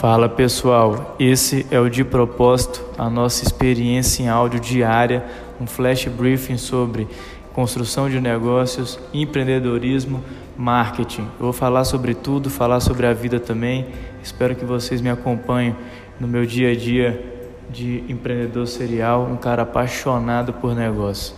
Fala pessoal, esse é o De Propósito, a nossa experiência em áudio diária, um flash briefing sobre construção de negócios, empreendedorismo, marketing. Eu vou falar sobre tudo, falar sobre a vida também. Espero que vocês me acompanhem no meu dia a dia de empreendedor serial, um cara apaixonado por negócio.